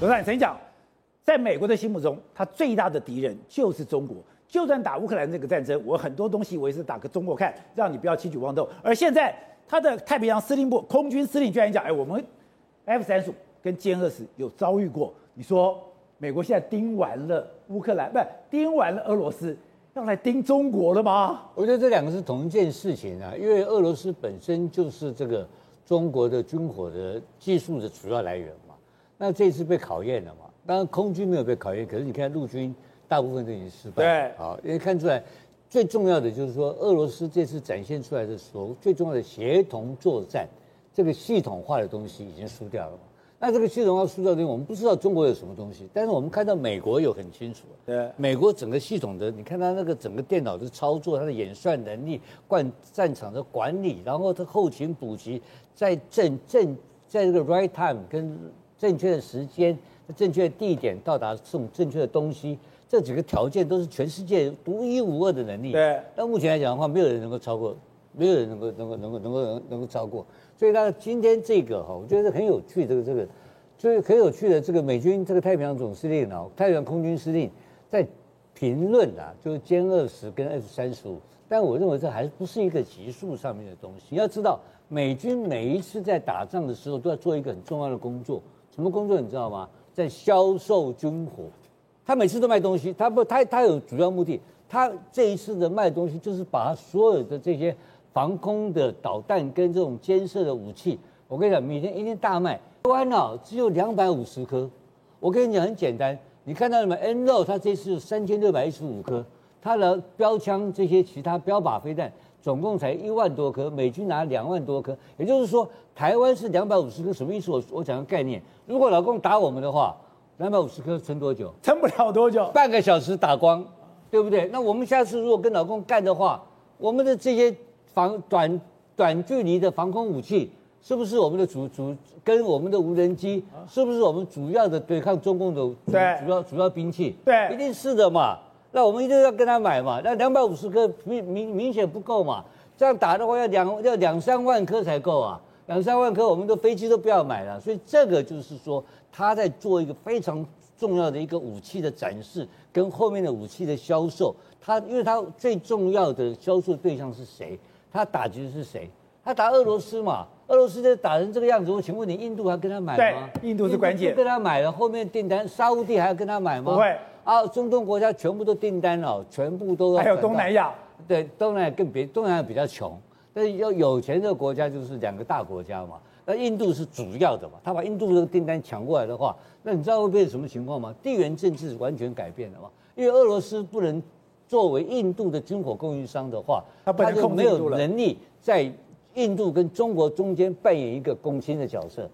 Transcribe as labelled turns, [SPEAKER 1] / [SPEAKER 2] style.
[SPEAKER 1] 罗尚，你曾讲，在美国的心目中，他最大的敌人就是中国。就算打乌克兰这个战争，我很多东西我也是打给中国看，让你不要轻举妄动。而现在，他的太平洋司令部空军司令居然讲：“哎，我们 F 三十五跟歼二十有遭遇过。”你说，美国现在盯完了乌克兰，不是盯完了俄罗斯，要来盯中国了吗？
[SPEAKER 2] 我觉得这两个是同一件事情啊，因为俄罗斯本身就是这个中国的军火的技术的主要来源。那这次被考验了嘛？当然空军没有被考验，可是你看陆军大部分都已经失败。
[SPEAKER 1] 对，
[SPEAKER 2] 啊，因为看出来最重要的就是说，俄罗斯这次展现出来的所最重要的协同作战，这个系统化的东西已经输掉了嘛。那这个系统化输掉的东西，我们不知道中国有什么东西，但是我们看到美国有很清楚。
[SPEAKER 1] 对，
[SPEAKER 2] 美国整个系统的，你看它那个整个电脑的操作，它的演算能力、管战场的管理，然后它后勤补给，在正正在这个 right time 跟。正确的时间、正确的地点到达送正确的东西，这几个条件都是全世界独一无二的能力。
[SPEAKER 1] 对。
[SPEAKER 2] 但目前来讲的话，没有人能够超过，没有人能够能够能够能够能能够超过。所以呢，今天这个哈，我觉得很有趣。这个这个，就是很有趣的这个美军这个太平洋总司令啊，太平洋空军司令在评论啊，就是歼二十跟 F 三十五。但我认为这还不是一个级数上面的东西。你要知道，美军每一次在打仗的时候都要做一个很重要的工作。什么工作你知道吗？在销售军火，他每次都卖东西，他不，他他有主要目的，他这一次的卖东西就是把他所有的这些防空的导弹跟这种监视的武器，我跟你讲，每天一天大卖，台湾啊只有两百五十颗，我跟你讲很简单，你看到了吗？NLAW 它这次三千六百一十五颗，它的标枪这些其他标靶飞弹。总共才一万多颗，美军拿两万多颗，也就是说，台湾是两百五十颗，什么意思？我我讲个概念，如果老共打我们的话，两百五十颗撑多久？
[SPEAKER 1] 撑不了多久，
[SPEAKER 2] 半个小时打光，对不对？那我们下次如果跟老共干的话，我们的这些防短短距离的防空武器，是不是我们的主主跟我们的无人机，是不是我们主要的对抗中共的主
[SPEAKER 1] 对
[SPEAKER 2] 主要主要兵器？
[SPEAKER 1] 对，
[SPEAKER 2] 一定是的嘛。那我们一定要跟他买嘛，那两百五十颗明明明显不够嘛，这样打的话要两要两三万颗才够啊，两三万颗我们的飞机都不要买了，所以这个就是说他在做一个非常重要的一个武器的展示跟后面的武器的销售，他因为他最重要的销售对象是谁？他打击的是谁？他打俄罗斯嘛，俄罗斯在打成这个样子，我请问你，印度还跟他买吗？
[SPEAKER 1] 对，印度是关键，
[SPEAKER 2] 跟他买了，后面订单沙乌地还要跟他买吗？
[SPEAKER 1] 不会。
[SPEAKER 2] 啊，中东国家全部都订单哦，全部都
[SPEAKER 1] 还有东南亚，
[SPEAKER 2] 对，东南亚更别，东南亚比较穷，但是要有钱的国家就是两个大国家嘛。那印度是主要的嘛，他把印度这个订单抢过来的话，那你知道会变成什么情况吗？地缘政治完全改变了嘛，因为俄罗斯不能作为印度的军火供应商的话，他就没有能力在印度跟中国中间扮演一个共青的角色。